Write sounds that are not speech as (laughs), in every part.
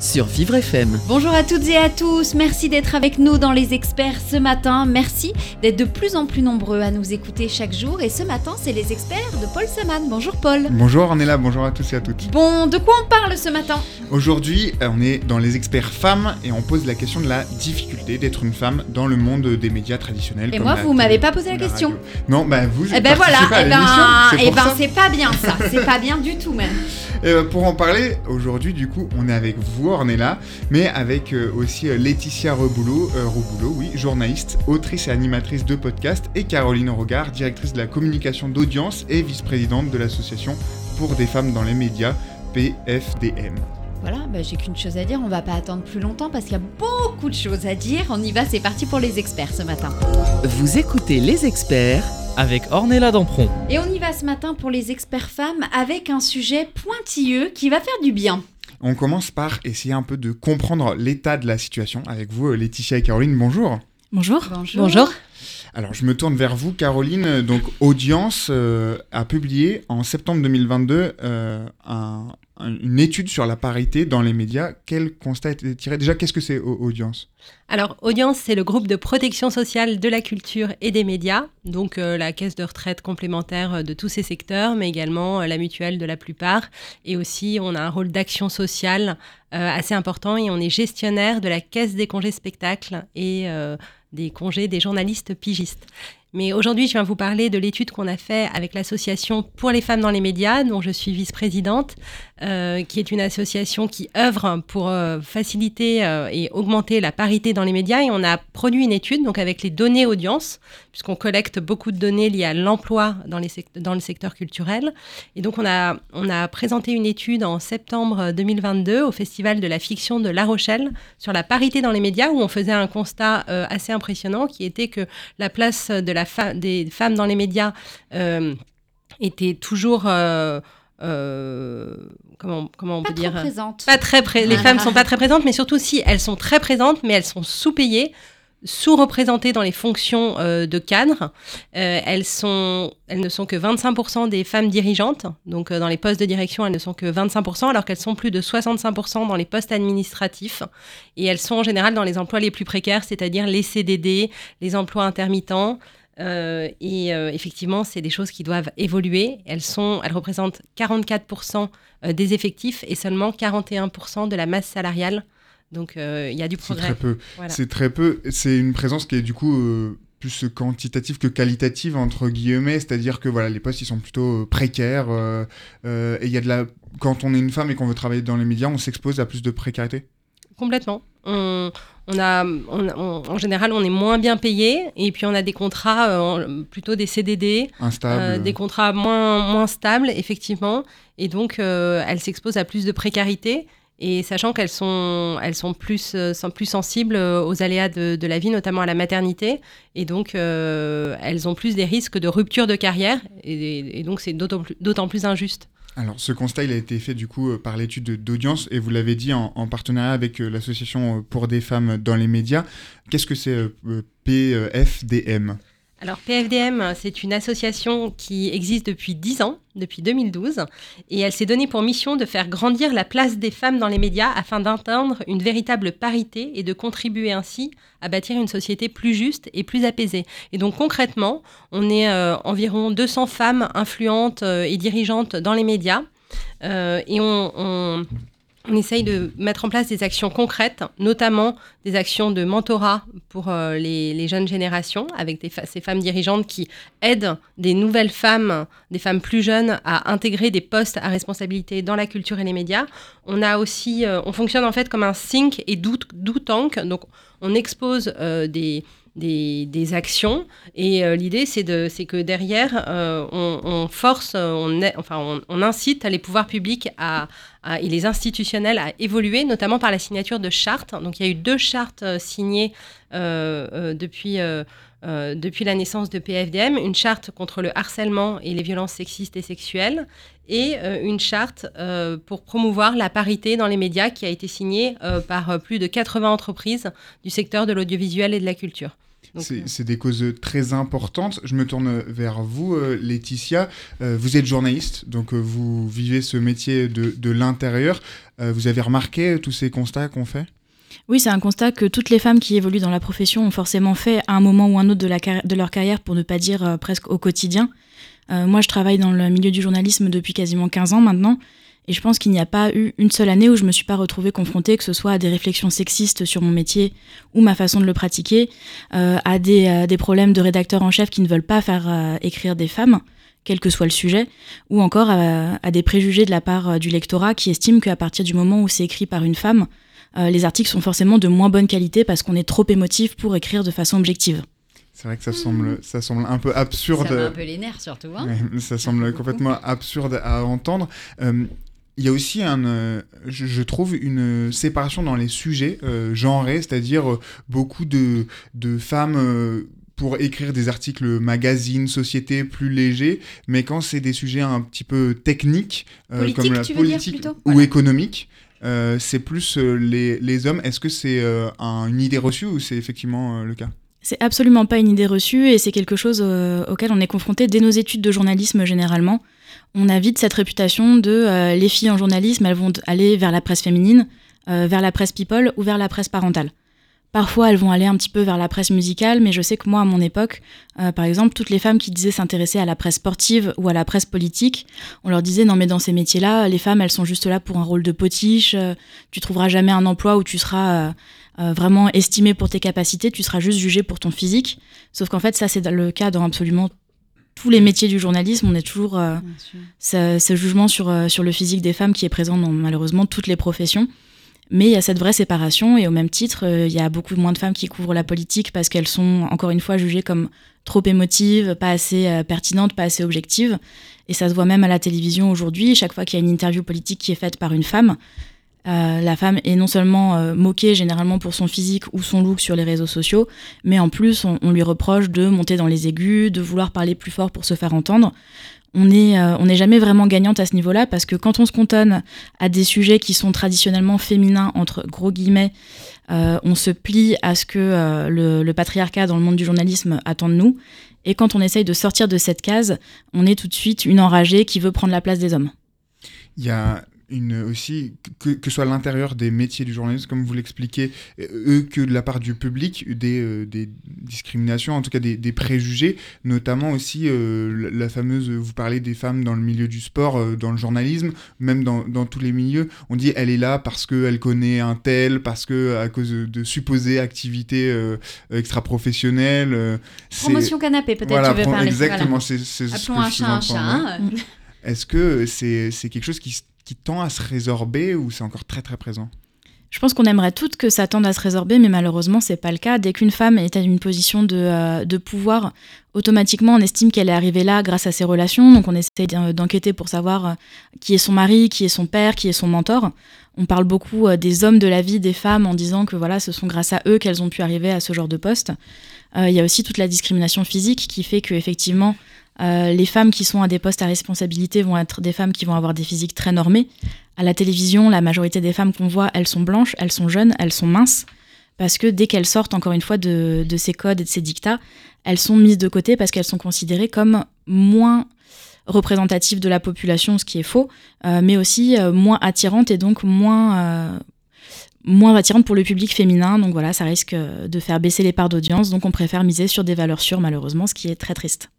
Sur Vivre FM. Bonjour à toutes et à tous, merci d'être avec nous dans les experts ce matin, merci d'être de plus en plus nombreux à nous écouter chaque jour et ce matin c'est les experts de Paul Saman. Bonjour Paul. Bonjour, on est là, bonjour à tous et à toutes. Bon, de quoi on parle ce matin? Aujourd'hui, euh, on est dans les experts femmes et on pose la question de la difficulté d'être une femme dans le monde des médias traditionnels. Et comme moi, la vous m'avez pas posé la question. radio. Non, bah vous Eh ben voilà, eh ben, c'est eh ben pas bien ça, c'est pas bien du tout même. (laughs) Et euh, pour en parler, aujourd'hui, du coup, on est avec vous, Ornella, mais avec euh, aussi euh, Laetitia Reboulot, euh, Reboulot, oui, journaliste, autrice et animatrice de podcast, et Caroline Regard, directrice de la communication d'audience et vice-présidente de l'association pour des femmes dans les médias, PFDM. Voilà, bah, j'ai qu'une chose à dire, on va pas attendre plus longtemps parce qu'il y a beaucoup de choses à dire. On y va, c'est parti pour les experts ce matin. Vous écoutez les experts Avec Ornella Dampron. Et on y va ce matin pour les experts femmes avec un sujet pointilleux qui va faire du bien. On commence par essayer un peu de comprendre l'état de la situation avec vous, euh, Laetitia et Caroline. Bonjour. Bonjour. Bonjour. Alors, je me tourne vers vous, Caroline. Donc, Audience euh, a publié en septembre 2022 euh, un- un- une étude sur la parité dans les médias. Quel constat été tiré? Déjà, qu'est-ce que c'est Au- Audience? Alors, Audience, c'est le groupe de protection sociale de la culture et des médias, donc euh, la caisse de retraite complémentaire euh, de tous ces secteurs, mais également euh, la mutuelle de la plupart. Et aussi, on a un rôle d'action sociale assez important et on est gestionnaire de la caisse des congés spectacles et des congés des journalistes pigistes. Mais aujourd'hui, je viens vous parler de l'étude qu'on a fait avec l'association pour les femmes dans les médias, dont je suis vice-présidente, euh, qui est une association qui œuvre pour euh, faciliter euh, et augmenter la parité dans les médias. Et on a produit une étude donc avec les données audience, puisqu'on collecte beaucoup de données liées à l'emploi dans, le secteur culturel. Et donc on a, présenté une étude en septembre 2022 au Festival de la fiction de La Rochelle sur la parité dans les médias, où on faisait un constat assez impressionnant, qui était que la place des femmes dans les médias était toujours... euh, euh, comment, comment on Pas peut trop dire présente. pas très pré- les Ah. femmes sont pas très présentes, mais surtout si elles sont très présentes, mais elles sont sous-payées, sous-représentées dans les fonctions euh, de cadre. Euh, elles, sont, elles ne sont que 25% des femmes dirigeantes, donc euh, dans les postes de direction, elles ne sont que 25%, alors qu'elles sont plus de 65% dans les postes administratifs. Et elles sont en général dans les emplois les plus précaires, c'est-à-dire les CDD, les emplois intermittents. Euh, et euh, effectivement, c'est des choses qui doivent évoluer. Elles, sont, elles représentent 44% euh, des effectifs et seulement 41% de la masse salariale. Donc il y a du C'est progrès. très peu. Voilà. C'est très peu. C'est une présence qui est du coup plus quantitative que qualitative, entre guillemets. C'est-à-dire que voilà, les postes, ils sont plutôt euh, précaires. euh, euh, et il y a de la... Quand on est une femme et qu'on veut travailler dans les médias, on s'expose à plus de précarité. Complètement. On, on a, on- on- en général, on est moins bien payé et puis on a des contrats, euh, plutôt des CDD, euh, des contrats moins, moins stables, effectivement. Et donc, euh, elles s'exposent à plus de précarité. Et sachant qu'elles sont, elles sont plus, sont plus sensibles aux aléas de, de la vie, notamment à la maternité. Et donc, elles ont plus des risques de rupture de carrière. Et, et donc, c'est d'autant plus injuste. Alors, ce constat, il a été fait du coup euh, par l'étude de- d'audience et vous l'avez dit en, en partenariat avec euh, l'association euh, pour des femmes dans les médias. Qu'est-ce que c'est PFDM Alors PFDM, c'est une association qui existe depuis 10 ans, depuis 2012, et elle s'est donnée pour mission de faire grandir la place des femmes dans les médias afin d'atteindre une véritable parité et de contribuer ainsi à bâtir une société plus juste et plus apaisée. Et donc concrètement, on est euh, environ 200 femmes influentes euh, et dirigeantes dans les médias, euh, et on, on- on essaye de mettre en place des actions concrètes, notamment des actions de mentorat pour euh, les, jeunes générations, avec ces femmes dirigeantes qui aident des nouvelles femmes, des femmes plus jeunes, à intégrer des postes à responsabilité dans la culture et les médias. On a aussi, euh, on fonctionne en fait comme un think et do tank, donc on expose euh, des des, actions. Et l'idée, c'est que derrière, on, on, force, on, enfin, on, incite les pouvoirs publics et les institutionnels à évoluer, notamment par la signature de chartes. Donc il y a eu deux chartes signées depuis euh, la naissance de PFDM, une charte contre le harcèlement et les violences sexistes et sexuelles, et euh, une charte euh, pour promouvoir la parité dans les médias qui a été signée par plus de 80 entreprises du secteur de l'audiovisuel et de la culture. C'est des causes très importantes. Je me tourne vers vous, Laetitia. vous êtes journaliste, donc vous vivez ce métier de, de l'intérieur. vous avez remarqué tous ces constats qu'on fait? Oui, c'est un constat que toutes les femmes qui évoluent dans la profession ont forcément fait à un moment ou un autre de, leur carrière, pour ne pas dire euh, presque au quotidien. Euh, moi, je travaille dans le milieu du journalisme depuis quasiment 15 ans maintenant, et je pense qu'il n'y a pas eu une seule année où je me suis pas retrouvée confrontée, que ce soit à des réflexions sexistes sur mon métier ou ma façon de le pratiquer, euh, à des, des, problèmes de rédacteurs en chef qui ne veulent pas faire écrire des femmes quel que soit le sujet, ou encore à, à des préjugés de la part du lectorat qui estiment qu'à partir du moment où c'est écrit par une femme, euh, les articles sont forcément de moins bonne qualité parce qu'on est trop émotif pour écrire de façon objective. C'est vrai que ça semble, ça semble un peu absurde. Ça un peu les nerfs surtout. Hein ça semble complètement absurde à entendre. Euh, il y a aussi, un, euh, je, trouve, une séparation dans les sujets genrés, c'est-à-dire beaucoup de, de femmes pour écrire des articles magazines, société plus légers, mais quand c'est des sujets un petit peu techniques, comme la politique ou économique, euh, c'est plus euh, les, hommes. Est-ce que c'est euh, une idée reçue ou c'est effectivement le cas? C'est absolument pas une idée reçue et c'est quelque chose auquel on est confronté dès nos études de journalisme généralement. On a vite cette réputation de les filles en journalisme, elles vont aller vers la presse féminine, vers la presse people ou vers la presse parentale. Parfois, elles vont aller un petit peu vers la presse musicale, mais je sais que moi, à mon époque, euh, par exemple, toutes les femmes qui disaient s'intéresser à la presse sportive ou à la presse politique, on leur disait non mais dans ces métiers-là, les femmes, elles sont juste là pour un rôle de potiche, euh, tu trouveras jamais un emploi où tu seras euh, vraiment estimé pour tes capacités, tu seras juste jugé pour ton physique. Sauf qu'en fait, ça c'est le cas dans absolument tous les métiers du journalisme, on a toujours ce, ce, jugement sur, sur le physique des femmes qui est présent dans malheureusement toutes les professions. Mais il y a cette vraie séparation et au même titre, euh, il y a beaucoup moins de femmes qui couvrent la politique parce qu'elles sont encore une fois jugées comme trop émotives, pas assez euh, pertinentes, pas assez objectives. Et ça se voit même à la télévision aujourd'hui. Chaque fois qu'il y a une interview politique qui est faite par une femme, euh, la femme est non seulement moquée généralement pour son physique ou son look sur les réseaux sociaux, mais en plus on, lui reproche de monter dans les aigus, de vouloir parler plus fort pour se faire entendre on n'est euh, jamais vraiment gagnante à ce niveau-là parce que quand on se cantonne à des sujets qui sont traditionnellement féminins, entre gros guillemets, euh, on se plie à ce que euh, le, le, patriarcat dans le monde du journalisme attend de nous. Et quand on essaye de sortir de cette case, on est tout de suite une enragée qui veut prendre la place des hommes. Il y a une aussi que, que soit l'intérieur des métiers du journalisme, comme vous l'expliquez, euh, eux que de la part du public, des, euh, des discriminations, en tout cas des, des préjugés, notamment aussi euh, la, fameuse, vous parlez des femmes dans le milieu du sport, dans le journalisme, même dans, dans, tous les milieux, on dit elle est là parce qu'elle connaît un tel, parce que à cause de, supposées activités extra-professionnelles. Promotion canapé peut-être tu veux parler. Exactement, c'est ce que un chat un chat. Hein. Est-ce que c'est quelque chose qui tend à se résorber ou c'est encore très très présent? Je pense qu'on aimerait toutes que ça tende à se résorber, mais malheureusement, c'est pas le cas. Dès qu'une femme est à une position de, euh, de pouvoir, automatiquement, on estime qu'elle est arrivée là grâce à ses relations. Donc, on essaie d'enquêter pour savoir euh, qui est son mari, qui est son père, qui est son mentor. On parle beaucoup euh, des hommes de la vie des femmes en disant que voilà, ce sont grâce à eux qu'elles ont pu arriver à ce genre de poste. Il y a aussi toute la discrimination physique qui fait que effectivement, euh, les femmes qui sont à des postes à responsabilité vont être des femmes qui vont avoir des physiques très normées. À la télévision, la majorité des femmes qu'on voit, elles sont blanches, elles sont jeunes, elles sont minces, parce que dès qu'elles sortent, encore une fois, de, ces codes et de ces dictats, elles sont mises de côté parce qu'elles sont considérées comme moins représentatives de la population, ce qui est faux, euh, mais aussi euh, moins attirantes et donc moins moins attirantes pour le public féminin. Donc voilà, ça risque de faire baisser les parts d'audience. Donc on préfère miser sur des valeurs sûres, malheureusement, ce qui est très triste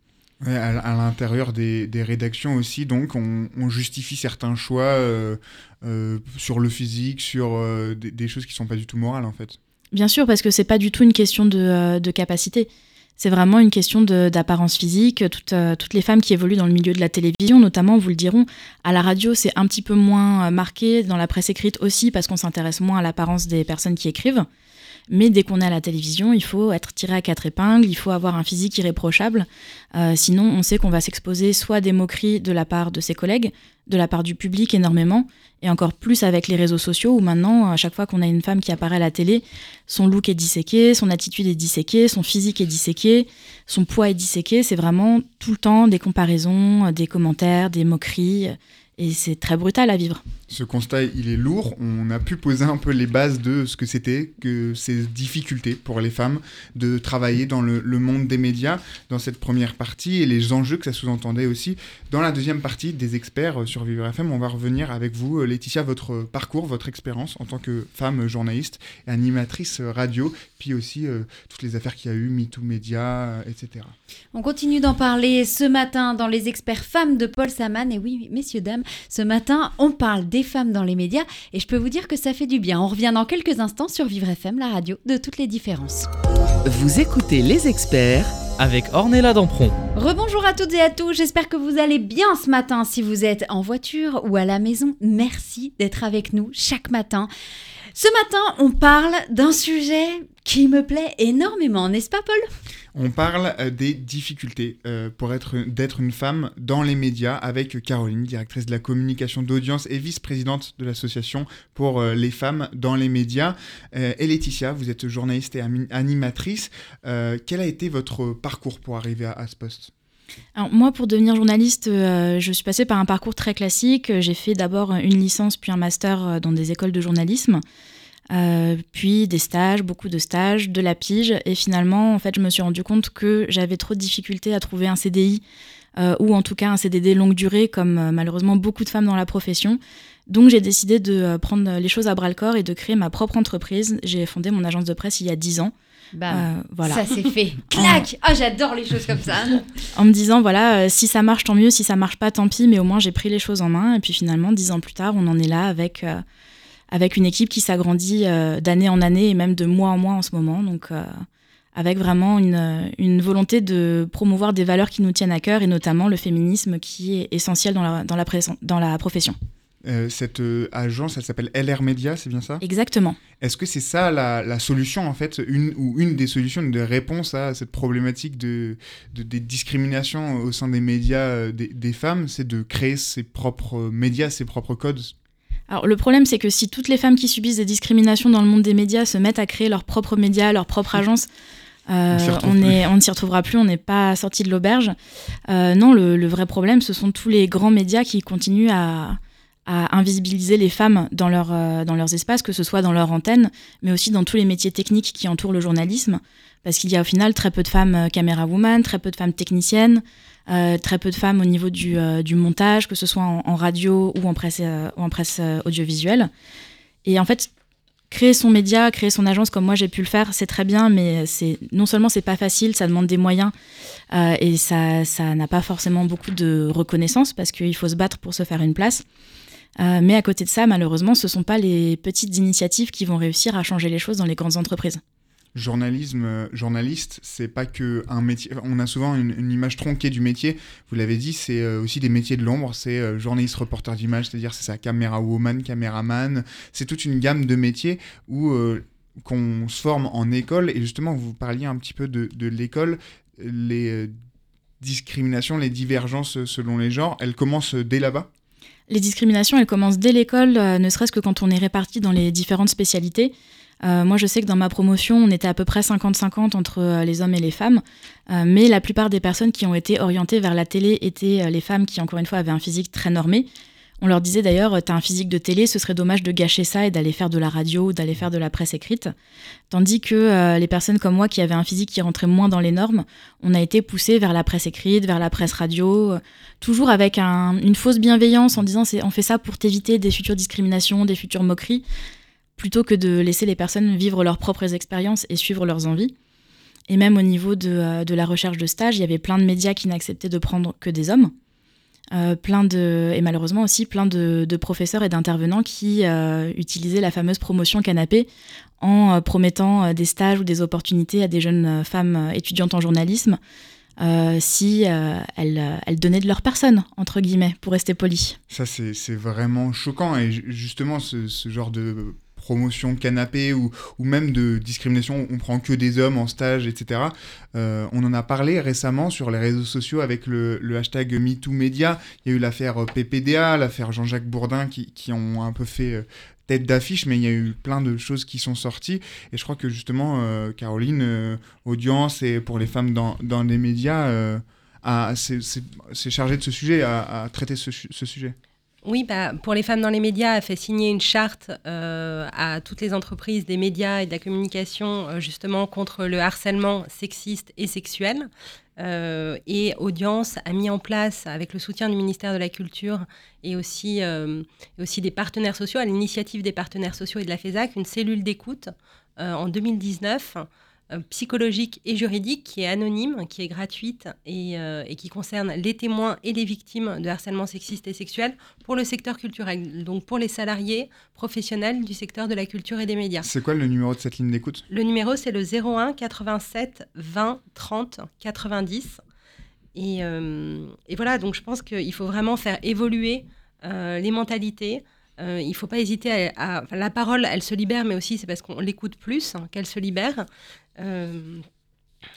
à, l'intérieur des, rédactions aussi, donc on, justifie certains choix euh, euh, sur le physique, sur euh, des, choses qui sont pas du tout morales en fait. Bien sûr, parce que c'est pas du tout une question de, capacité. C'est vraiment une question d'apparence physique. Toutes, toutes, les femmes qui évoluent dans le milieu de la télévision, notamment, vous le diront, à la radio, c'est un petit peu moins marqué, dans la presse écrite aussi, parce qu'on s'intéresse moins à l'apparence des personnes qui écrivent. Mais dès qu'on est à la télévision, il faut être tiré à quatre épingles, il faut avoir un physique irréprochable. Euh, sinon, on sait qu'on va s'exposer soit à des moqueries de la part de ses collègues, de la part du public énormément, et encore plus avec les réseaux sociaux où maintenant, à chaque fois qu'on a une femme qui apparaît à la télé, son look est disséqué, son attitude est disséquée, son physique est disséqué, son poids est disséqué. C'est vraiment tout le temps des comparaisons, des commentaires, des moqueries, et c'est très brutal à vivre ce constat, il est lourd. On a pu poser un peu les bases de ce que c'était que ces difficultés pour les femmes de travailler dans le, monde des médias dans cette première partie et les enjeux que ça sous-entendait aussi. Dans la deuxième partie des experts sur Vivre FM, on va revenir avec vous, Laetitia, votre parcours, votre expérience en tant que femme journaliste et animatrice radio, puis aussi euh, toutes les affaires qu'il y a eu, MeToo Média, euh, etc. On continue d'en parler ce matin dans les experts femmes de Paul Saman. Et oui, messieurs, dames, ce matin, on parle des femmes dans les médias et je peux vous dire que ça fait du bien. On revient dans quelques instants sur Vivre FM, la radio de toutes les différences. Vous écoutez les experts avec Ornella Dampron. Rebonjour à toutes et à tous, j'espère que vous allez bien ce matin si vous êtes en voiture ou à la maison. Merci d'être avec nous chaque matin. Ce matin, on parle d'un sujet qui me plaît énormément, n'est-ce pas Paul? On parle euh, des difficultés euh, pour être d'être une femme dans les médias avec Caroline, directrice de la communication d'audience et vice-présidente de l'association pour euh, les femmes dans les médias. et Laetitia, vous êtes journaliste et animatrice. quel a été votre parcours pour arriver à, ce poste? Moi, pour devenir journaliste, je suis passée par un parcours très classique. J'ai fait d'abord une licence puis un master dans des écoles de journalisme. Euh, puis des stages, beaucoup de stages, de la pige. Et finalement, en fait, je me suis rendu compte que j'avais trop de difficultés à trouver un CDI euh, ou en tout cas un CDD longue durée, comme euh, malheureusement beaucoup de femmes dans la profession. Donc j'ai décidé de prendre les choses à bras le corps et de créer ma propre entreprise. J'ai fondé mon agence de presse il y a 10 ans. Bah, voilà. Ça s'est fait. (laughs) Clac Ah, j'adore les choses comme ça. (laughs) en me disant, voilà, si ça marche, tant mieux. Si ça marche pas, tant pis. Mais au moins, j'ai pris les choses en main. Et puis finalement, dix ans plus tard, on en est là avec avec une équipe qui s'agrandit euh, d'année en année et même de mois en mois en ce moment. Donc, euh, avec vraiment une, une, volonté de promouvoir des valeurs qui nous tiennent à cœur et notamment le féminisme qui est essentiel dans la, dans la, dans la profession. Euh, cette agence, elle s'appelle LR Media, c'est bien ça? Exactement. Est-ce que c'est ça la, la, solution, en fait, une, ou une des solutions, une des réponses à cette problématique de, de des discriminations au sein des médias des, des femmes? C'est de créer ses propres médias, ses propres codes? Alors le problème, c'est que si toutes les femmes qui subissent des discriminations dans le monde des médias se mettent à créer leurs propres médias, leurs propres agences, euh, on, est, on ne s'y retrouvera plus, on n'est pas sorti de l'auberge. Euh, non, le, vrai problème, ce sont tous les grands médias qui continuent à, invisibiliser les femmes dans, leur, euh, dans leurs espaces, que ce soit dans leur antenne, mais aussi dans tous les métiers techniques qui entourent le journalisme, parce qu'il y a au final très peu de femmes caméra woman, très peu de femmes techniciennes. Euh, très peu de femmes au niveau du, euh, montage, que ce soit en, radio ou en presse, euh, ou en presse audiovisuelle. Et en fait, créer son média, créer son agence comme moi j'ai pu le faire, c'est très bien, mais c'est non seulement c'est pas facile, ça demande des moyens et ça ça n'a pas forcément beaucoup de reconnaissance parce qu'il faut se battre pour se faire une place. Mais à côté de ça, malheureusement, ce sont pas les petites initiatives qui vont réussir à changer les choses dans les grandes entreprises journalisme, euh, journaliste, c'est pas que un métier. On a souvent une, image tronquée du métier. Vous l'avez dit, c'est euh, aussi des métiers de l'ombre. C'est euh, journaliste, reporter d'image, c'est-à-dire c'est ça, caméra woman, caméraman. C'est toute une gamme de métiers où qu'on se forme en école. Et justement, vous parliez un petit peu de, de l'école. Les discriminations, les divergences selon les genres, elles commencent dès là-bas? Les discriminations, elles commencent dès l'école, ne serait-ce que quand on est réparti dans les différentes spécialités. Euh, moi, je sais que dans ma promotion, on était à peu près 50-50 entre euh, les hommes et les femmes. Euh, mais la plupart des personnes qui ont été orientées vers la télé étaient les femmes qui, encore une fois, avaient un physique très normé. On leur disait d'ailleurs, t'as un physique de télé, ce serait dommage de gâcher ça et d'aller faire de la radio ou d'aller faire de la presse écrite. Tandis que les personnes comme moi qui avaient un physique qui rentrait moins dans les normes, on a été poussées vers la presse écrite, vers la presse radio, toujours avec une fausse bienveillance en disant on fait ça pour t'éviter des futures discriminations, des futures moqueries plutôt que de laisser les personnes vivre leurs propres expériences et suivre leurs envies. Et même au niveau de, euh, la recherche de stage, il y avait plein de médias qui n'acceptaient de prendre que des hommes. Euh, plein de, et malheureusement aussi plein de, professeurs et d'intervenants qui euh, utilisaient la fameuse promotion canapé en promettant des stages ou des opportunités à des jeunes femmes étudiantes en journalisme si elles, donnaient de leur personne, entre guillemets, pour rester poli. Ça, c'est vraiment choquant. Et justement, ce genre de promotion canapé ou, ou même de discrimination, on prend que des hommes en stage, etc. Euh, on en a parlé récemment sur les réseaux sociaux avec le, le hashtag MeTooMedia. Il y a eu l'affaire PPDA, l'affaire Jean-Jacques Bourdin qui, qui, ont un peu fait euh, tête d'affiche, mais il y a eu plein de choses qui sont sorties. Et je crois que justement, euh, Caroline, euh, audience et pour les femmes dans, dans les médias, euh, c'est chargé de ce sujet, à, à traiter ce sujet. Oui, bah, pour les femmes dans les médias, a fait signer une charte euh, à toutes les entreprises des médias et de la communication, euh, justement contre le harcèlement sexiste et sexuel. Euh, et Audience a mis en place, avec le soutien du ministère de la Culture et aussi, des partenaires sociaux, à l'initiative des partenaires sociaux et de la FESAC, une cellule d'écoute en 2019 euh, psychologique et juridique qui est anonyme, qui est gratuite et, euh, et, qui concerne les témoins et les victimes de harcèlement sexiste et sexuel pour le secteur culturel, donc pour les salariés professionnels du secteur de la culture et des médias. C'est quoi le numéro de cette ligne d'écoute? Le numéro, c'est le 01 87 20 30 90. Et, euh, et voilà, donc je pense qu'il faut vraiment faire évoluer euh, les mentalités. Euh, il ne faut pas hésiter à, à, La parole, elle se libère, mais aussi c'est parce qu'on l'écoute plus hein, qu'elle se libère. Euh,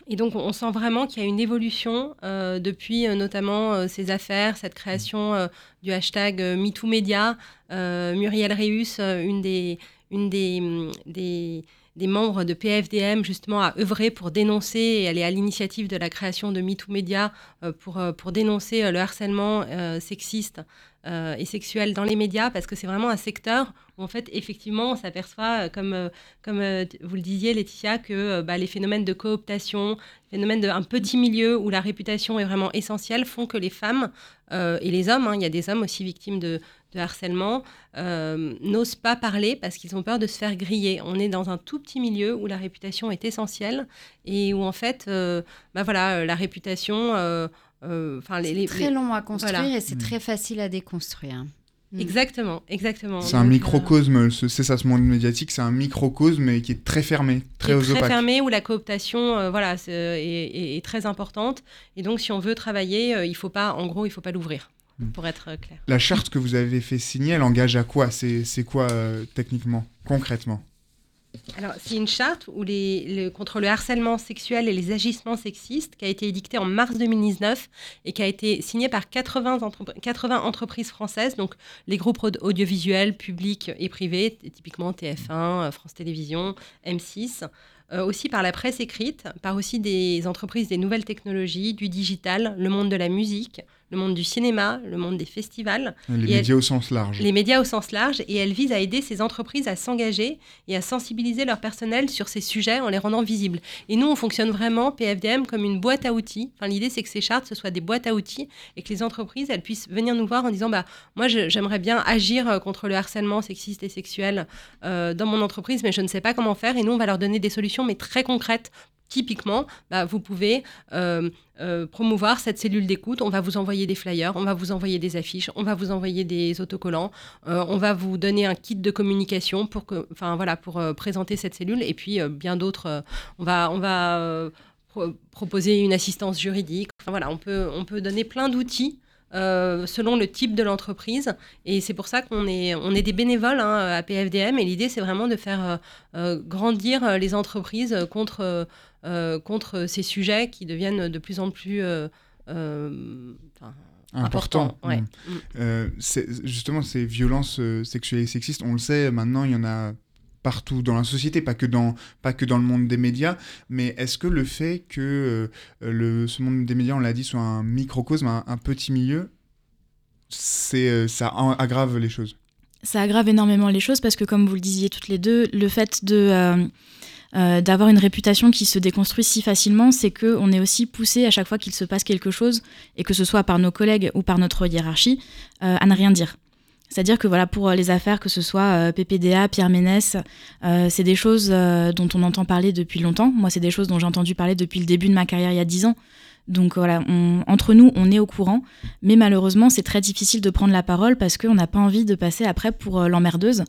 et donc, on sent vraiment qu'il y a une évolution euh, depuis euh, notamment ces affaires, cette création du hashtag MeTooMedia. Muriel Reus, une des, une des, membres de PFDM, justement, a œuvré pour dénoncer, et elle est à l'initiative de la création de MeTooMedia pour dénoncer le harcèlement sexiste euh, et sexuelle dans les médias parce que c'est vraiment un secteur où en fait effectivement on s'aperçoit comme euh, comme euh, vous le disiez Laetitia que bah, les phénomènes de cooptation phénomènes d'un petit milieu où la réputation est vraiment essentielle font que les femmes et les hommes hein, il y a des hommes aussi victimes de, de harcèlement n'osent pas parler parce qu'ils ont peur de se faire griller. On est dans un tout petit milieu où la réputation est essentielle et où en fait bah voilà la réputation euh, c'est très long à construire voilà. et c'est mmh. très facile à déconstruire. Mmh. Exactement, exactement. C'est un microcosme, euh... c'est ça ce monde médiatique, c'est un microcosme qui est très fermé, très très fermé où la cooptation, euh, voilà, est, est, est, très importante. Et donc, si on veut travailler, euh, il faut pas, en gros, il faut pas l'ouvrir. Mmh. Pour être clair. La charte que vous avez fait signer, elle engage à quoi? C'est quoi euh, techniquement, concrètement? Alors, c'est une charte contre le harcèlement sexuel et les agissements sexistes qui a été édictée en mars 2019 et qui a été signée par 80, entre, 80 entreprises françaises, donc les groupes audiovisuels, publics et privés, typiquement TF1, France Télévisions, M6, euh, aussi par la presse écrite, par aussi des entreprises des nouvelles technologies, du digital, le monde de la musique, le monde du cinéma, le monde des festivals. Les médias elle, au sens large. Les médias au sens large, et elle vise à aider ces entreprises à s'engager et à sensibiliser leur personnel sur ces sujets en les rendant visibles. Et nous, on fonctionne vraiment, PFDM, comme une boîte à outils. Enfin, L'idée, c'est que ces chartes, ce soient des boîtes à outils et que les entreprises, elles puissent venir nous voir en disant, bah, moi, j'aimerais bien agir contre le harcèlement sexiste et sexuel euh, dans mon entreprise, mais je ne sais pas comment faire. Et nous, on va leur donner des solutions, mais très concrètes typiquement, bah, vous pouvez euh, euh, promouvoir cette cellule d'écoute. On va vous envoyer des flyers, on va vous envoyer des affiches, on va vous envoyer des autocollants, euh, on va vous donner un kit de communication pour, que, voilà, pour présenter cette cellule. Et puis, bien d'autres, on va, on va pro proposer une assistance juridique. Voilà, on peut, on peut donner plein d'outils euh, selon le type de l'entreprise. Et c'est pour ça qu'on est, on est des bénévoles hein, à PFDM. Et l'idée, c'est vraiment de faire euh, grandir les entreprises contre, euh, contre ces sujets qui deviennent de plus en plus important. Ouais. Mmh. justement, ces violences sexuelles et sexistes, on le sait, maintenant, il y en a partout dans la société, pas que dans, pas que dans le monde des médias, mais est-ce que le fait que euh, le, ce monde des médias, on l'a dit, soit un microcosme, un, petit milieu, c'est, euh, ça aggrave les choses? Ça aggrave énormément les choses parce que, comme vous le disiez toutes les deux, le fait de... Euh, d'avoir une réputation qui se déconstruit si facilement, c'est que on est aussi poussé à chaque fois qu'il se passe quelque chose, et que ce soit par nos collègues ou par notre hiérarchie, à ne rien dire. C'est-à-dire que voilà, pour les affaires, que ce soit euh, PPDA, Pierre Ménès, euh, c'est des choses euh, dont on entend parler depuis longtemps. Moi, c'est des choses dont j'ai entendu parler depuis le début de ma carrière il y a 10 ans. Donc voilà, entre nous, on est au courant, mais malheureusement, c'est très difficile de prendre la parole parce qu'on n'a pas envie de passer après pour euh, l'emmerdeuse.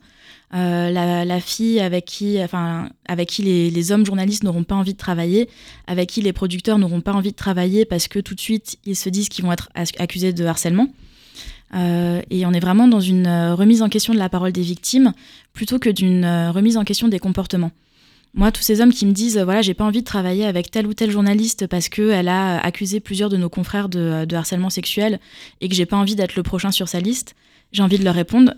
Euh, la, fille avec qui, enfin, avec qui les hommes journalistes n'auront pas envie de travailler, avec qui les producteurs n'auront pas envie de travailler parce que tout de suite, ils se disent qu'ils vont être accusés de harcèlement. Et on est vraiment dans une remise en question de la parole des victimes plutôt que d'une remise en question des comportements. Moi, tous ces hommes qui me disent, voilà, j'ai pas envie de travailler avec tel ou tel journaliste parce qu'elle a accusé plusieurs de nos confrères de harcèlement sexuel et que j'ai pas envie d'être le prochain sur sa liste, j'ai envie de leur répondre,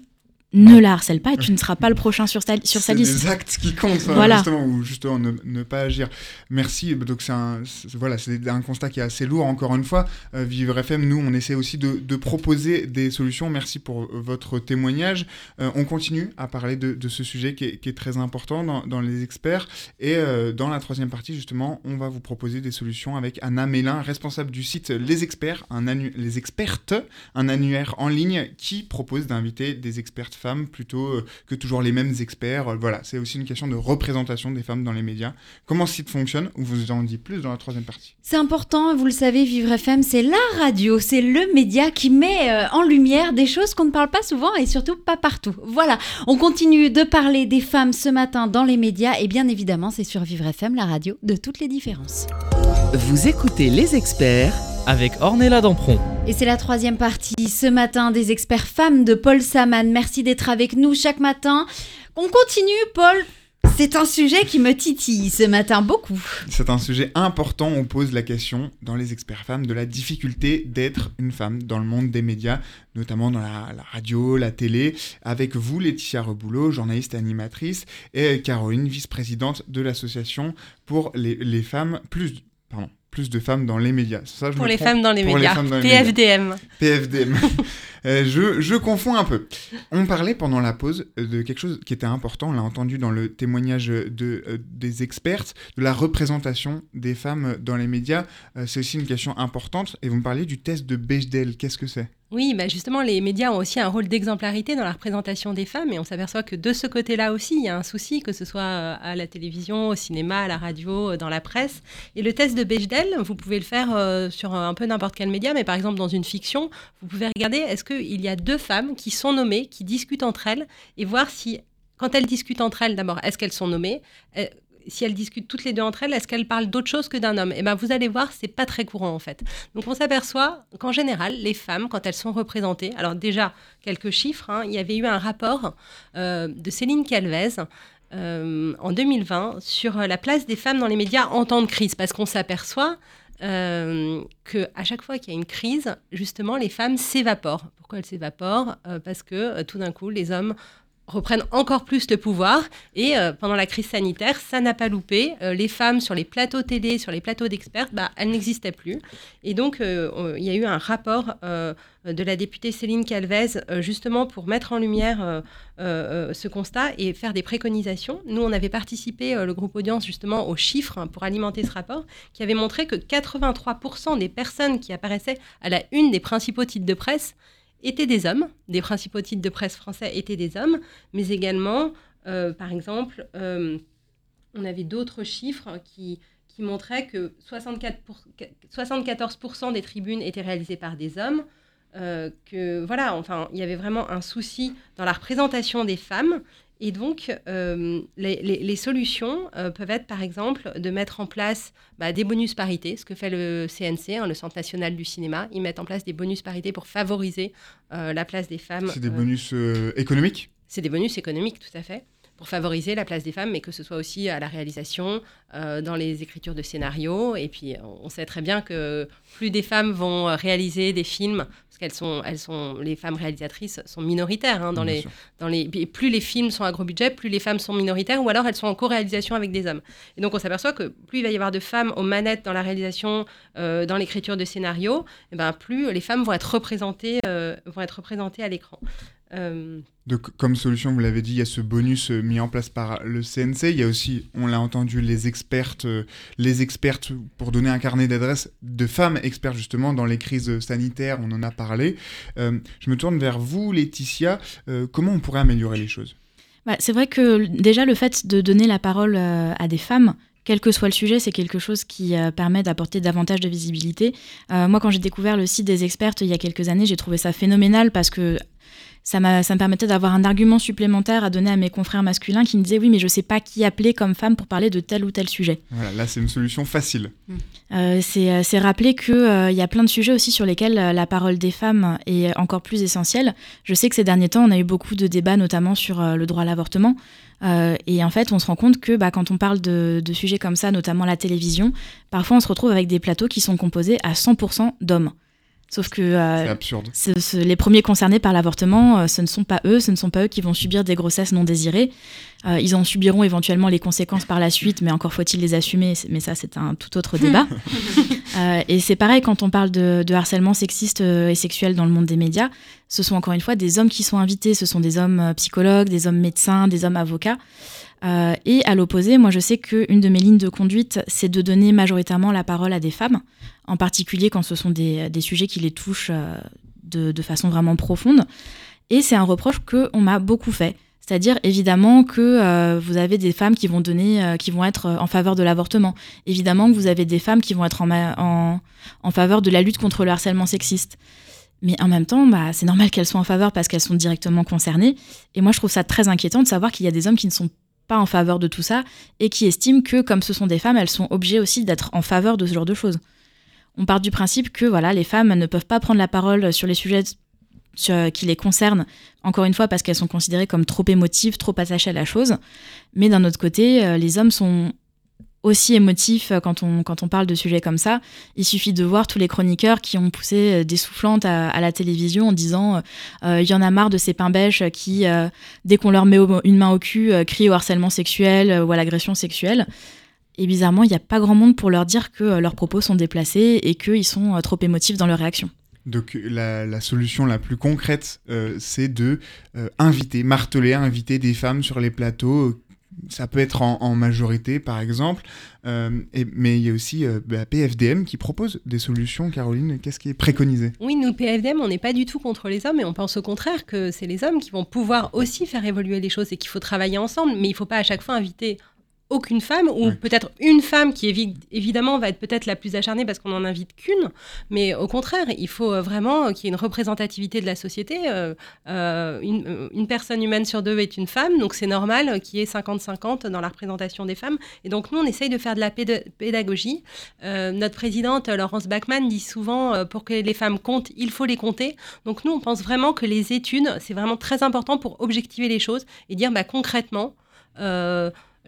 ne la harcèle pas et tu ne seras pas le prochain sur, sa, sur sa liste. C'est des actes qui comptent, hein, justement, ou justement ne, pas agir. Merci. Donc c'est un, voilà, un constat qui est assez lourd. Encore une fois, euh, Vivre FM, nous, on essaie aussi de, de, proposer des solutions. Merci pour euh, votre témoignage. Euh, on continue à parler de, de ce sujet qui est, qui est, très important dans, dans les experts. Et dans la troisième partie, justement, on va vous proposer des solutions avec Anna Mélin, responsable du site Les Experts, un les Expertes, un annuaire en ligne qui propose d'inviter des expertes femmes plutôt euh, que toujours les mêmes experts. Euh, voilà, c'est aussi une question de représentation des femmes dans les médias. Comment ce site fonctionne On vous en dit plus dans la troisième partie. C'est important, vous le savez, Vivre FM, c'est la radio, c'est le média qui met euh, en lumière des choses qu'on ne parle pas souvent et surtout pas partout. Voilà, on continue de parler des femmes ce matin dans les médias et bien évidemment, c'est sur Vivre FM, la radio de toutes les différences. Vous écoutez les experts avec Ornella Dampron. Et c'est la troisième partie ce matin des experts femmes de Paul Saman. Merci d'être avec nous chaque matin. On continue, Paul. C'est un sujet qui me titille ce matin beaucoup. C'est un sujet important. On pose la question dans les experts femmes de la difficulté d'être une femme dans le monde des médias, notamment dans la, radio, la télé. Avec vous, Laetitia Reboulot, journaliste et animatrice, et Caroline, vice-présidente de l'association pour les, les femmes plus. Pardon, plus de femmes dans les médias. Ça, pour, les femmes dans les médias. PFDM. PFDM. (laughs) Euh, je, je, confonds un peu. On parlait pendant la pause de quelque chose qui était important, on l'a entendu dans le témoignage de, euh, des expertes, de la représentation des femmes dans les médias. Euh, c'est aussi une question importante. Et vous me parliez du test de Bechdel. Qu'est-ce que c'est? Oui, bah justement, les médias ont aussi un rôle d'exemplarité dans la représentation des femmes et on s'aperçoit que de ce côté-là aussi, il y a un souci, que ce soit euh, à la télévision, au cinéma, à la radio, euh, dans la presse. Et le test de Bechdel, vous pouvez le faire euh, sur un peu n'importe quel média, mais par exemple dans une fiction, vous pouvez regarder est-ce qu'il y a deux femmes qui sont nommées, qui discutent entre elles et voir si, quand elles discutent entre elles, d'abord, est-ce qu'elles sont nommées si elles discutent toutes les deux entre elles, est-ce qu'elles parlent d'autre chose que d'un homme? Eh ben vous allez voir, c'est pas très courant en fait. Donc on s'aperçoit qu'en général, les femmes, quand elles sont représentées, alors déjà quelques chiffres, hein, il y avait eu un rapport euh, de Céline Calvez. Euh, en 2020 sur la place des femmes dans les médias en temps de crise, parce qu'on s'aperçoit euh, que à chaque fois qu'il y a une crise, justement, les femmes s'évaporent. Pourquoi elles s'évaporent? Parce que tout d'un coup, les hommes reprennent encore plus le pouvoir. Et euh, pendant la crise sanitaire, ça n'a pas loupé. Euh, les femmes sur les plateaux télé, sur les plateaux d'experts, bah, elles n'existaient plus. Et donc, euh, il y a eu un rapport de la députée Céline Calvez, justement pour mettre en lumière ce constat et faire des préconisations. Nous, on avait participé, le groupe audience, justement, aux chiffres hein, pour alimenter ce rapport, qui avait montré que 83% des personnes qui apparaissaient à la une des principaux titres de presse étaient des hommes, des principaux titres de presse français étaient des hommes, mais également, euh, par exemple, euh, on avait d'autres chiffres qui, qui montraient que 64 74% des tribunes étaient réalisées par des hommes, euh, que voilà, enfin, il y avait vraiment un souci dans la représentation des femmes et donc, euh, les, solutions euh, peuvent être, par exemple, de mettre en place bah, des bonus parité, ce que fait le CNC, hein, le Centre national du cinéma. Ils mettent en place des bonus parité pour favoriser euh, la place des femmes. C'est des bonus économiques? C'est des bonus économiques, tout à fait pour favoriser la place des femmes, mais que ce soit aussi à la réalisation, dans les écritures de scénarios. Et puis, on sait très bien que plus des femmes vont réaliser des films qu'elles sont, elles sont, les femmes réalisatrices sont minoritaires hein, dans les, dans les, et plus les films sont à gros budget, plus les femmes sont minoritaires, ou alors elles sont en co-réalisation avec des hommes. Et donc on s'aperçoit que plus il va y avoir de femmes aux manettes dans la réalisation, euh, dans l'écriture de scénarios, et ben plus les femmes vont être représentées, euh, vont être représentées à l'écran. Euh, Donc, comme solution, vous l'avez dit, il y a ce bonus euh, mis en place par le CNC. Il y a aussi, on l'a entendu, les expertes, euh, les expertes pour donner un carnet d'adresses de femmes expertes justement dans les crises sanitaires. On en a parlé. je me tourne vers vous, Laetitia. comment on pourrait améliorer les choses? Bah, C'est vrai que déjà le fait de donner la parole à des femmes, quel que soit le sujet, c'est quelque chose qui permet d'apporter davantage de visibilité. moi, quand j'ai découvert le site des expertes il y a quelques années, j'ai trouvé ça phénoménal parce que ça, ça me permettait d'avoir un argument supplémentaire à donner à mes confrères masculins qui me disaient oui mais je sais pas qui appeler comme femme pour parler de tel ou tel sujet. Voilà, là c'est une solution facile. Euh, c'est rappeler qu'il il y a plein de sujets aussi sur lesquels la parole des femmes est encore plus essentielle. Je sais que ces derniers temps on a eu beaucoup de débats notamment sur le droit à l'avortement. et en fait, on se rend compte que bah, quand on parle de, de, sujets comme ça, notamment la télévision, parfois on se retrouve avec des plateaux qui sont composés à 100% d'hommes. Sauf que euh, absurde. les premiers concernés par l'avortement, euh, ce ne sont pas eux, ce ne sont pas eux qui vont subir des grossesses non désirées. Euh, ils en subiront éventuellement les conséquences par la suite, mais encore faut-il les assumer. Mais ça, c'est un tout autre (laughs) débat. et c'est pareil quand on parle de, de, harcèlement sexiste et sexuel dans le monde des médias. Ce sont encore une fois des hommes qui sont invités. Ce sont des hommes psychologues, des hommes médecins, des hommes avocats. Euh, et à l'opposé, moi je sais qu'une de mes lignes de conduite, c'est de donner majoritairement la parole à des femmes, en particulier quand ce sont des, sujets qui les touchent euh, de, façon vraiment profonde. Et c'est un reproche qu'on m'a beaucoup fait. C'est-à-dire évidemment que euh, vous avez des femmes qui vont donner, qui vont être en faveur de l'avortement. Évidemment que vous avez des femmes qui vont être en, faveur de la lutte contre le harcèlement sexiste. Mais en même temps, bah, c'est normal qu'elles soient en faveur parce qu'elles sont directement concernées. Et moi, je trouve ça très inquiétant de savoir qu'il y a des hommes qui ne sont pas en faveur de tout ça et qui estiment que comme ce sont des femmes, elles sont obligées aussi d'être en faveur de ce genre de choses. On part du principe que voilà, les femmes ne peuvent pas prendre la parole sur les sujets qui les concernent, encore une fois parce qu'elles sont considérées comme trop émotives, trop attachées à la chose. Mais d'un autre côté, euh, les hommes sont aussi émotif euh, quand on, quand on parle de sujets comme ça. Il suffit de voir tous les chroniqueurs qui ont poussé euh, des soufflantes à, la télévision en disant euh, il y en a marre de ces pains bêches qui, dès qu'on leur met une main au cul, crient au harcèlement sexuel ou à l'agression sexuelle. Et bizarrement, il n'y a pas grand monde pour leur dire que leurs propos sont déplacés et qu'ils sont trop émotifs dans leur réaction. Donc la, solution la plus concrète, c'est de inviter, marteler, inviter des femmes sur les plateaux ça peut être en, majorité, par exemple. Euh, mais il y a aussi euh, bah, PFDM qui propose des solutions. Caroline, qu'est-ce qui est préconisé? Oui, nous, PFDM, on n'est pas du tout contre les hommes, et on pense au contraire que c'est les hommes qui vont pouvoir aussi faire évoluer les choses et qu'il faut travailler ensemble. Mais il ne faut pas à chaque fois inviter aucune femme, ou peut-être une femme qui évidemment va être peut-être la plus acharnée parce qu'on n'en invite qu'une, mais au contraire, il faut euh, vraiment qu'il y ait une représentativité de la société. Euh, euh, une, personne humaine sur deux est une femme, donc c'est normal qu'il y ait 50-50 dans la représentation des femmes. Et donc nous, on essaye de faire de la pédagogie. notre présidente, Laurence Bachmann, dit souvent, pour que les femmes comptent, il faut les compter. Donc nous, on pense vraiment que les études, c'est vraiment très important pour objectiver les choses et dire bah, concrètement,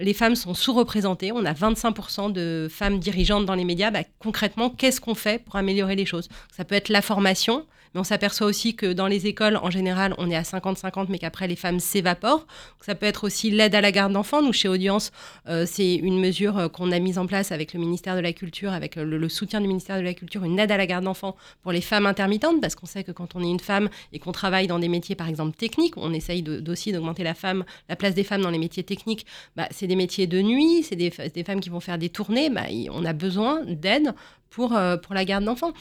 les femmes sont sous-représentées. On a 25% de femmes dirigeantes dans les médias. Bah, concrètement, qu'est-ce qu'on fait pour améliorer les choses? Ça peut être la formation, mais on s'aperçoit aussi que dans les écoles, en général, on est à 50-50, mais qu'après, les femmes s'évaporent. Ça peut être aussi l'aide à la garde d'enfants. Nous, chez Audience, euh, c'est une mesure euh, qu'on a mise en place avec le ministère de la Culture, avec euh, le, soutien du ministère de la Culture, une aide à la garde d'enfants pour les femmes intermittentes, parce qu'on sait que quand on est une femme et qu'on travaille dans des métiers, par exemple, techniques, on essaye aussi d'augmenter la, la place des femmes dans les métiers techniques. Bah, c'est des métiers de nuit, c'est des, femmes qui vont faire des tournées. Bah, on a besoin d'aide pour, pour la garde d'enfants.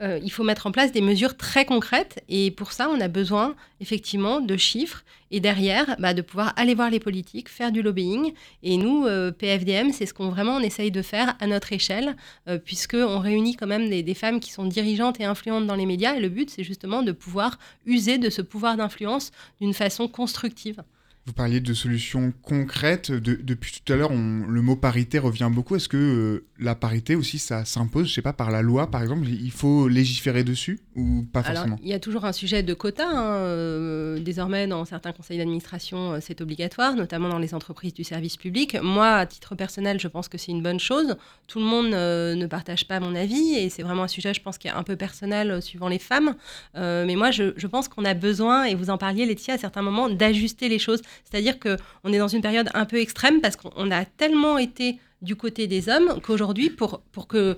Euh, il faut mettre en place des mesures très concrètes et pour ça, on a besoin effectivement de chiffres et derrière, bah, de pouvoir aller voir les politiques, faire du lobbying. Et nous, euh, PFDM, c'est ce qu'on vraiment on essaye de faire à notre échelle, euh, puisqu'on réunit quand même des, des, femmes qui sont dirigeantes et influentes dans les médias. Et le but, c'est justement de pouvoir user de ce pouvoir d'influence d'une façon constructive. Vous parliez de solutions concrètes. depuis tout à l'heure, le mot parité revient beaucoup. Est-ce que euh, la parité aussi, ça s'impose, je sais pas, par la loi, par exemple? Il faut légiférer dessus ou pas forcément? Il y a toujours un sujet de quota. Hein, euh, désormais, dans certains conseils d'administration, euh, c'est obligatoire, notamment dans les entreprises du service public. Moi, à titre personnel, je pense que c'est une bonne chose. Tout le monde ne partage pas mon avis et c'est vraiment un sujet, je pense, qui est un peu personnel suivant les femmes. mais moi, je, je pense qu'on a besoin, et vous en parliez, Laetitia, à certains moments, d'ajuster les choses. C'est-à-dire qu'on est dans une période un peu extrême parce qu'on a tellement été du côté des hommes qu'aujourd'hui, pour, pour, que,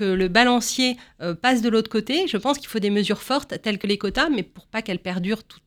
le balancier euh, passe de l'autre côté, je pense qu'il faut des mesures fortes telles que les quotas, mais pour pas qu'elles perdurent tout,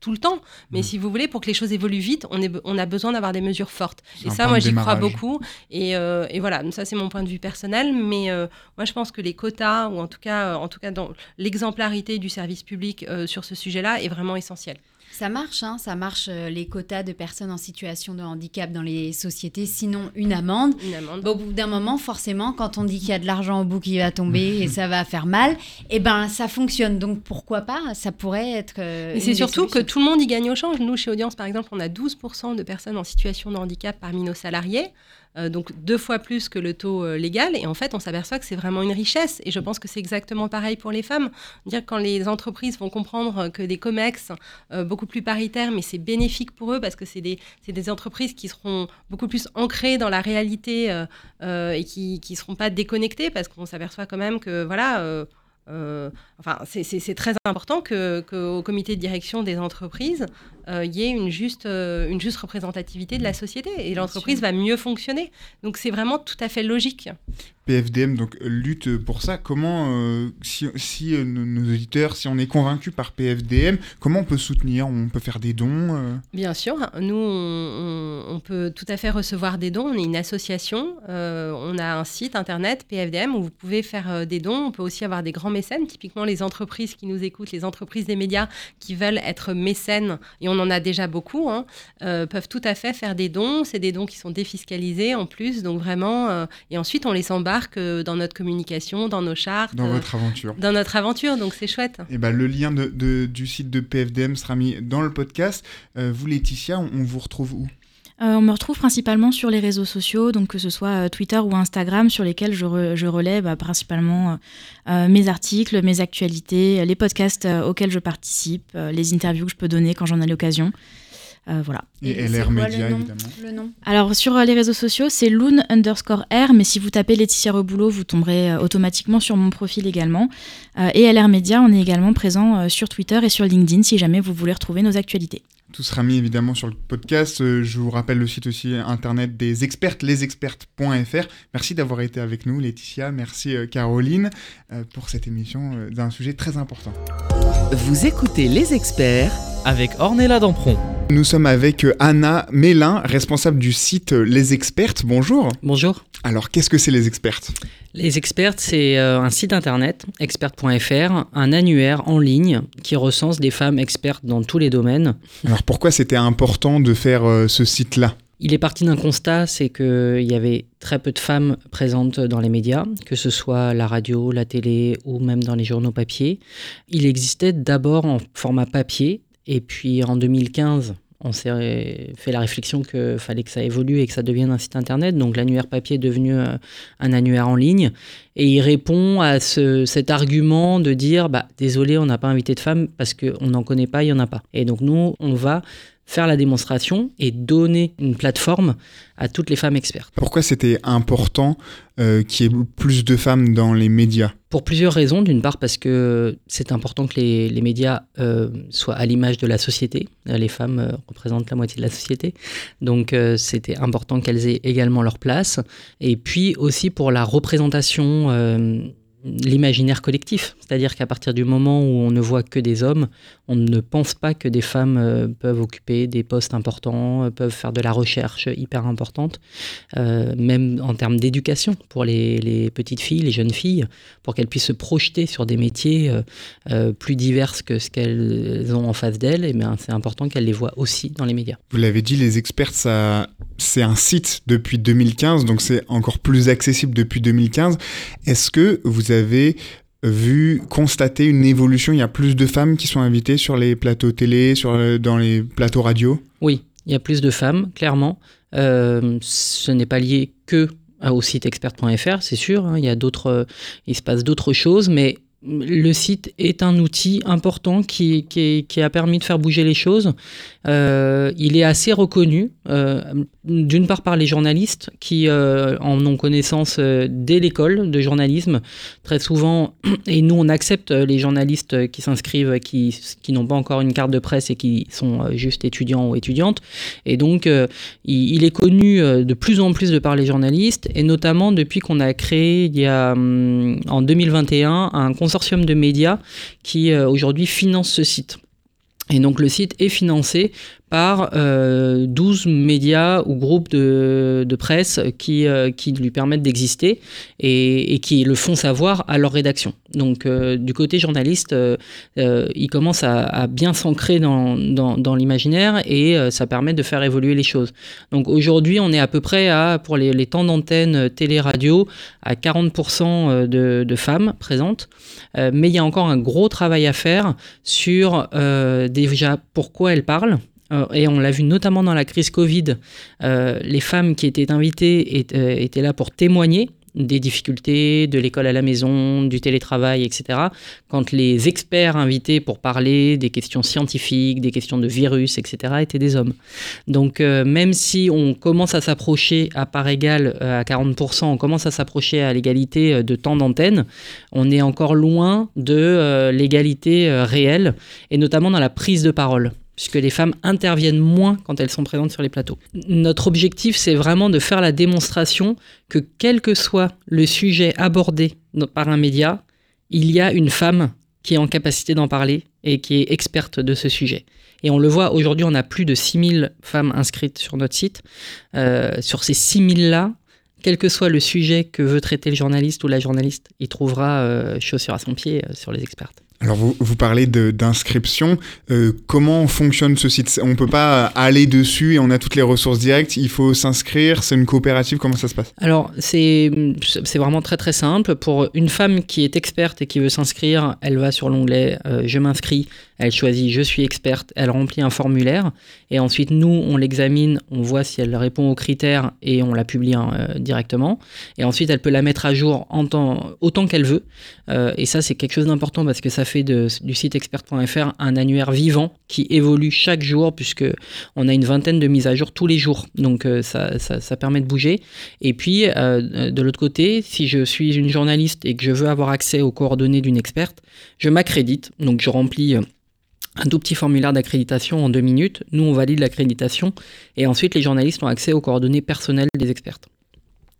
tout le temps. Mais mmh. si vous voulez, pour que les choses évoluent vite, on, est, on a besoin d'avoir des mesures fortes. Et ça, moi, j'y crois beaucoup. Et, euh, et, voilà, ça, c'est mon point de vue personnel. Mais euh, moi, je pense que les quotas, ou en tout cas, en tout cas dans l'exemplarité du service public sur ce sujet-là, est vraiment essentielle. Ça marche, hein, ça marche euh, les quotas de personnes en situation de handicap dans les sociétés, sinon une amende. Une amende. Au bout d'un moment, forcément, quand on dit qu'il y a de l'argent au bout qui va tomber (laughs) et ça va faire mal, eh ben ça fonctionne. Donc pourquoi pas? Ça pourrait être. euh, c'est surtout que. Tout le monde y gagne au change. Nous, chez Audience, par exemple, on a 12% de personnes en situation de handicap parmi nos salariés, euh, donc deux fois plus que le taux euh, légal. Et en fait, on s'aperçoit que c'est vraiment une richesse. Et je pense que c'est exactement pareil pour les femmes. Dire quand les entreprises vont comprendre que des COMEX euh, beaucoup plus paritaires, mais c'est bénéfique pour eux parce que c'est des, des entreprises qui seront beaucoup plus ancrées dans la réalité euh, euh, et qui ne seront pas déconnectées parce qu'on s'aperçoit quand même que, voilà, euh, euh, enfin, c'est- très important que, que au comité de direction des entreprises, euh, il y ait une juste, euh, une juste représentativité de la société et l'entreprise va mieux fonctionner. Donc c'est vraiment tout à fait logique. PFDM donc lutte pour ça. Comment, euh, si, si, euh, nos, nos auditeurs, si on est convaincu par PFDM, comment on peut soutenir? On peut faire des dons euh? Bien sûr, nous, on, on- on peut tout à fait recevoir des dons. On est une association, euh, on a un site internet, PFDM, où vous pouvez faire euh, des dons. On peut aussi avoir des grands mécènes, typiquement les entreprises qui nous écoutent, les entreprises des médias qui veulent être mécènes, et on en a déjà beaucoup, hein, euh, peuvent tout à fait faire des dons. C'est des dons qui sont défiscalisés en plus, donc vraiment, euh, et ensuite on les embarque euh, dans notre communication, dans nos chartes, dans votre aventure dans notre aventure, donc c'est chouette. Et ben, le lien de, de- du site de PFDM sera mis dans le podcast. Vous, Laetitia, on, on vous retrouve où? Euh, on me retrouve principalement sur les réseaux sociaux, donc que ce soit euh, Twitter ou Instagram, sur lesquels je, re- je relais bah, principalement euh, mes articles, mes actualités, les podcasts euh, auxquels je participe, euh, les interviews que je peux donner quand j'en ai l'occasion. Euh, voilà. Et, c'est LR nom évidemment. Le nom? Alors sur euh, les réseaux sociaux, c'est loon underscore R, mais si vous tapez Laetitia Reboulot, vous tomberez euh, automatiquement sur mon profil également. Euh, et LR Media, on est également présent euh, sur Twitter et sur LinkedIn si jamais vous voulez retrouver nos actualités. Tout sera mis évidemment sur le podcast. Euh, je vous rappelle le site aussi internet des expertes, lesexpertes.fr. Merci d'avoir été avec nous, Laetitia. Merci, euh, Caroline, euh, pour cette émission d'un sujet très important. Vous écoutez les experts Avec Ornella Dampron. Nous sommes avec Anna Mélin, responsable du site Les Expertes. Bonjour. Bonjour. Alors, qu'est-ce que c'est Les Expertes? Les experts, c'est euh, un site internet, expert.fr, un annuaire en ligne qui recense des femmes expertes dans tous les domaines. Alors, pourquoi c'était important de faire euh, ce site-là? Il est parti d'un constat, c'est qu'il y avait très peu de femmes présentes dans les médias, que ce soit la radio, la télé ou même dans les journaux papier. Il existait d'abord en format papier, et puis en 2015, on s'est fait la réflexion qu'il fallait que ça évolue et que ça devienne un site internet. Donc l'annuaire papier est devenu euh, un annuaire en ligne. Et il répond à ce- cet argument de dire bah, désolé, on n'a pas invité de femmes parce qu'on n'en connaît pas, il n'y en a pas. Et donc nous, on va faire la démonstration et donner une plateforme à toutes les femmes expertes. Pourquoi c'était important euh, qu'il y ait plus de femmes dans les médias? Pour plusieurs raisons. D'une part parce que c'est important que les, les médias euh, soient à l'image de la société. Euh, Les femmes euh, représentent la moitié de la société. Donc c'était important qu'elles aient également leur place. Et puis aussi pour la représentation, l'imaginaire collectif. C'est-à-dire qu'à partir du moment où on ne voit que des hommes, on ne pense pas que des femmes euh, peuvent occuper des postes importants, euh, peuvent faire de la recherche hyper importante, euh, même en termes d'éducation pour les, petites filles, les jeunes filles, pour qu'elles puissent se projeter sur des métiers plus divers que ce qu'elles ont en face d'elles. Et bien, c'est important qu'elles les voient aussi dans les médias. Vous l'avez dit, Les Expertes, ça, c'est un site depuis 2015, donc c'est encore plus accessible depuis 2015. Est-ce que vous avez vu, constaté une évolution? Il y a plus de femmes qui sont invitées sur les plateaux télé, sur, le- dans les plateaux radio? Oui, il y a plus de femmes, clairement. Euh, ce n'est pas lié que à- au site expert.fr, c'est sûr. hein, il y a euh, il se passe d'autres choses, mais le site est un outil important qui, a permis de faire bouger les choses. Euh, il est assez reconnu, euh, d'une part par les journalistes qui euh, en ont connaissance dès l'école de journalisme, très souvent, (clears throat) et nous on accepte les journalistes qui s'inscrivent, qui, n'ont pas encore une carte de presse et qui sont juste étudiants ou étudiantes. Et donc il, est connu de plus en plus de par les journalistes, et notamment depuis qu'on a créé hum, en 2021 un consortium de médias qui euh, aujourd'hui finance ce site. Et donc le site est financé par euh, 12 médias ou groupes de, de presse qui, euh, qui lui permettent d'exister et, et, qui le font savoir à leur rédaction. Donc euh, du côté journaliste, euh, euh, il commence à, bien s'ancrer dans, dans, l'imaginaire et ça permet de faire évoluer les choses. Donc aujourd'hui, on est à peu près à, pour les, les temps d'antenne télé-radio, à 40% de, de, femmes présentes. mais il y a encore un gros travail à faire sur déjà pourquoi elles parlent euh, et on l'a vu notamment dans la crise Covid, euh, les femmes qui étaient invitées étaient, euh, étaient là pour témoigner des difficultés de l'école à la maison, du télétravail, etc. Quand les experts invités pour parler des questions scientifiques, des questions de virus, etc., étaient des hommes. Donc euh, même si on commence à s'approcher à part égale à 40%, on commence à s'approcher à l'égalité de temps d'antenne, on est encore loin de euh, l'égalité euh, réelle, et notamment dans la prise de parole puisque les femmes interviennent moins quand elles sont présentes sur les plateaux. Notre objectif, c'est vraiment de faire la démonstration que quel que soit le sujet abordé par un média, il y a une femme qui est en capacité d'en parler et qui est experte de ce sujet. Et on le voit, aujourd'hui, on a plus de 6000 femmes inscrites sur notre site. Euh, sur ces 6000-là, quel que soit le sujet que veut traiter le journaliste ou la journaliste, il trouvera euh, chaussure à son pied euh, sur les expertes. Alors vous, vous parlez d'inscription, euh, comment fonctionne ce site? On ne peut pas aller dessus et on a toutes les ressources directes, il faut s'inscrire, c'est une coopérative, comment ça se passe? Alors c'est vraiment très très simple, pour une femme qui est experte et qui veut s'inscrire, elle va sur l'onglet euh, Je m'inscris, elle choisit Je suis experte, elle remplit un formulaire. Et ensuite nous on l'examine, on voit si elle répond aux critères et on la publie euh, directement. Et ensuite elle peut la mettre à jour autant qu'elle veut. Et ça c'est quelque chose d'important parce que ça fait de, du site expert.fr un annuaire vivant qui évolue chaque jour puisque on a une vingtaine de mises à jour tous les jours donc euh, ça, ça, permet de bouger et puis euh, de l'autre côté si je suis une journaliste et que je veux avoir accès aux coordonnées d'une experte je m'accrédite donc je remplis un tout petit formulaire d'accréditation en deux minutes. Nous, on valide l'accréditation et ensuite les journalistes ont accès aux coordonnées personnelles des expertes.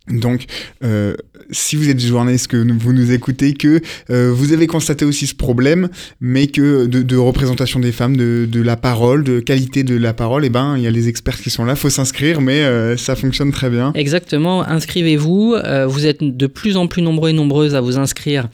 Donc, euh, si vous êtes journaliste, que vous nous écoutez, que euh, vous avez constaté aussi ce problème, mais que de, représentation des femmes, de, la parole, de qualité de la parole, eh ben, il y a les experts qui sont là, faut s'inscrire, mais euh, ça fonctionne très bien. Exactement, inscrivez-vous. Euh, vous êtes de plus en plus nombreux et nombreuses à vous inscrire,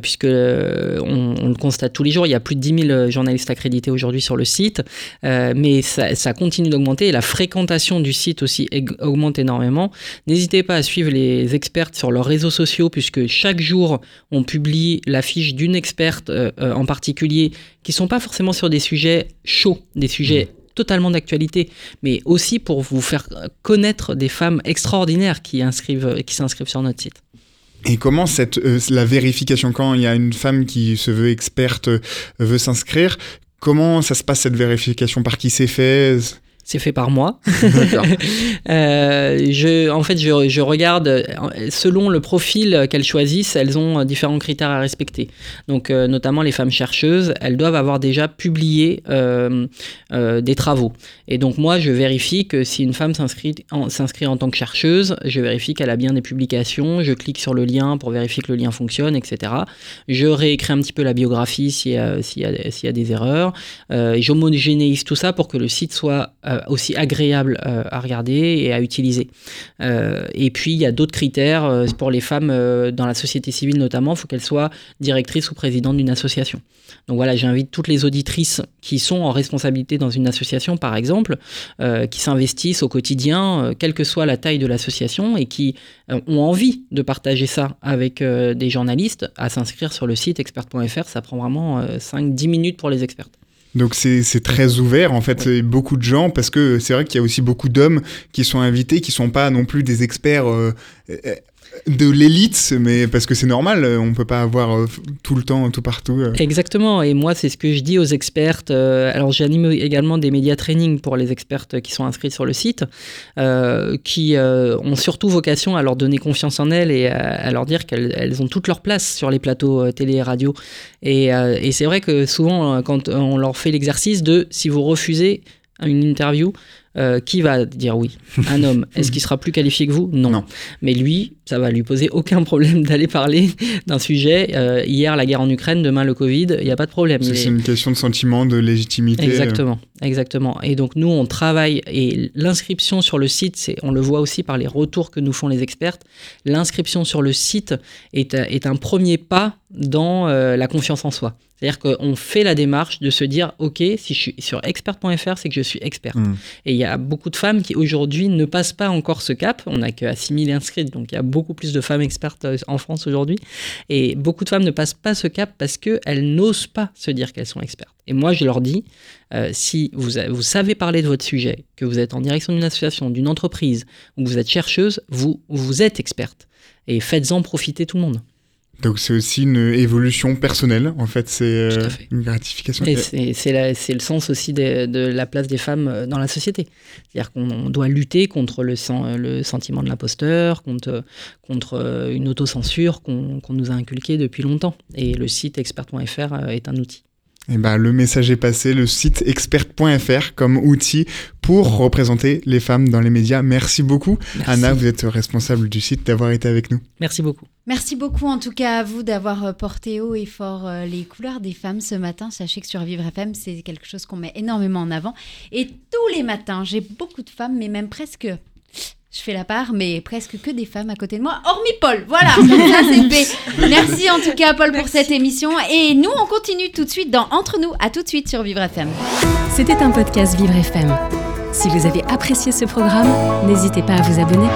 puisque on, le constate tous les jours. Il y a plus de 10 000 journalistes accrédités aujourd'hui sur le site, mais ça, ça continue d'augmenter la fréquentation du site aussi augmente énormément. N'hésitez pas à suivre les expertes sur leurs réseaux sociaux, puisque chaque jour, on publie la fiche d'une experte euh, en particulier, qui ne sont pas forcément sur des sujets chauds, des sujets mmh. totalement d'actualité, mais aussi pour vous faire connaître des femmes extraordinaires qui, inscrivent, qui s'inscrivent sur notre site. Et comment cette, euh, la vérification, quand il y a une femme qui se veut experte, euh, veut s'inscrire, comment ça se passe cette vérification? Par qui c'est fait? C'est fait par moi. (laughs) euh, je, en fait, je, je, regarde, selon le profil qu'elles choisissent, elles ont différents critères à respecter. Donc, euh, notamment les femmes chercheuses, elles doivent avoir déjà publié euh, des travaux. Et donc, moi, je vérifie que si une femme s'inscrit en, en tant que chercheuse, je vérifie qu'elle a bien des publications, je clique sur le lien pour vérifier que le lien fonctionne, etc. Je réécris un petit peu la biographie s'il y, y a des erreurs. J'homogénéise tout ça pour que le site soit aussi agréable euh, à regarder et à utiliser. Euh, et puis il y a d'autres critères euh, pour les femmes dans la société civile notamment, il faut qu'elles soient directrices ou présidentes d'une association. Donc voilà, j'invite toutes les auditrices qui sont en responsabilité dans une association par exemple, qui s'investissent au quotidien, quelle que soit la taille de l'association et qui ont envie de partager ça avec des journalistes, à s'inscrire sur le site expert.fr, ça prend vraiment 5-10 minutes pour les experts. Donc c'est très ouvert en fait, beaucoup de gens parce que c'est vrai qu'il y a aussi beaucoup d'hommes qui sont invités, qui sont pas non plus des experts euh, de l'élite, mais parce que c'est normal, on peut pas avoir euh, tout le temps, tout partout. Euh. Exactement, et moi c'est ce que je dis aux expertes. Euh, alors j'anime également des médias training pour les expertes qui sont inscrites sur le site, qui ont surtout vocation à leur donner confiance en elles et à, leur dire qu'elles ont toute leur place sur les plateaux télé et radio. Et c'est vrai que souvent quand on leur fait l'exercice de si vous refusez une interview, euh, qui va dire oui? Un homme, est-ce qu'il sera plus qualifié que vous? Non. Non. Mais lui, ça va lui poser aucun problème (laughs) d'aller parler d'un sujet. Euh, hier, la guerre en Ukraine, demain, le Covid, il n'y a pas de problème. C'est est- une question de sentiment, de légitimité. euh, Exactement, exactement. Et donc nous, on travaille et l'inscription sur le site, on le voit aussi par les retours que nous font les expertes. L'inscription sur le site est, est un premier pas dans euh, la confiance en soi. C'est-à-dire qu'on fait la démarche de se dire, ok, si je suis sur expert.fr, c'est que je suis experte. Mm. Et il y a beaucoup de femmes qui aujourd'hui ne passent pas encore ce cap. On n'a que 6000 inscrites, donc il y a beaucoup plus de femmes expertes euh, en France aujourd'hui. Et beaucoup de femmes ne passent pas ce cap parce qu'elles n'osent pas se dire qu'elles sont expertes. Et moi, je leur dis, euh, si vous, vous savez parler de votre sujet, que vous êtes en direction d'une association, d'une entreprise, ou que vous êtes chercheuse, vous, vous êtes experte. Et faites-en profiter tout le monde. Donc c'est aussi une évolution personnelle, en fait, c'est euh, une gratification. Et c'est- le sens aussi de la place des femmes euh, dans la société. C'est-à-dire qu'on on doit lutter contre le, sen- le sentiment de l'imposteur, contre, contre euh, une autocensure qu'on qu'on nous a inculquée depuis longtemps. Et le site expert.fr euh, est un outil. Eh ben, le message est passé, le site expert.fr comme outil pour représenter les femmes dans les médias. Merci beaucoup. Merci. Anna, vous êtes responsable du site, d'avoir été avec nous. Merci beaucoup. Merci beaucoup en tout cas à vous d'avoir euh, porté haut et fort euh, les couleurs des femmes ce matin. Sachez que sur Vivre FM, c'est quelque chose qu'on met énormément en avant. Et tous les matins, j'ai beaucoup de femmes, mais même presque, je fais la part, mais presque que des femmes à côté de moi, hormis Paul. Voilà, (laughs) comme ça c'est fait. Merci en tout cas Paul pour cette émission. Et nous, on continue tout de suite dans Entre nous. À tout de suite sur Vivre FM. C'était un podcast Vivre FM. Si vous avez apprécié ce programme, n'hésitez pas à vous abonner.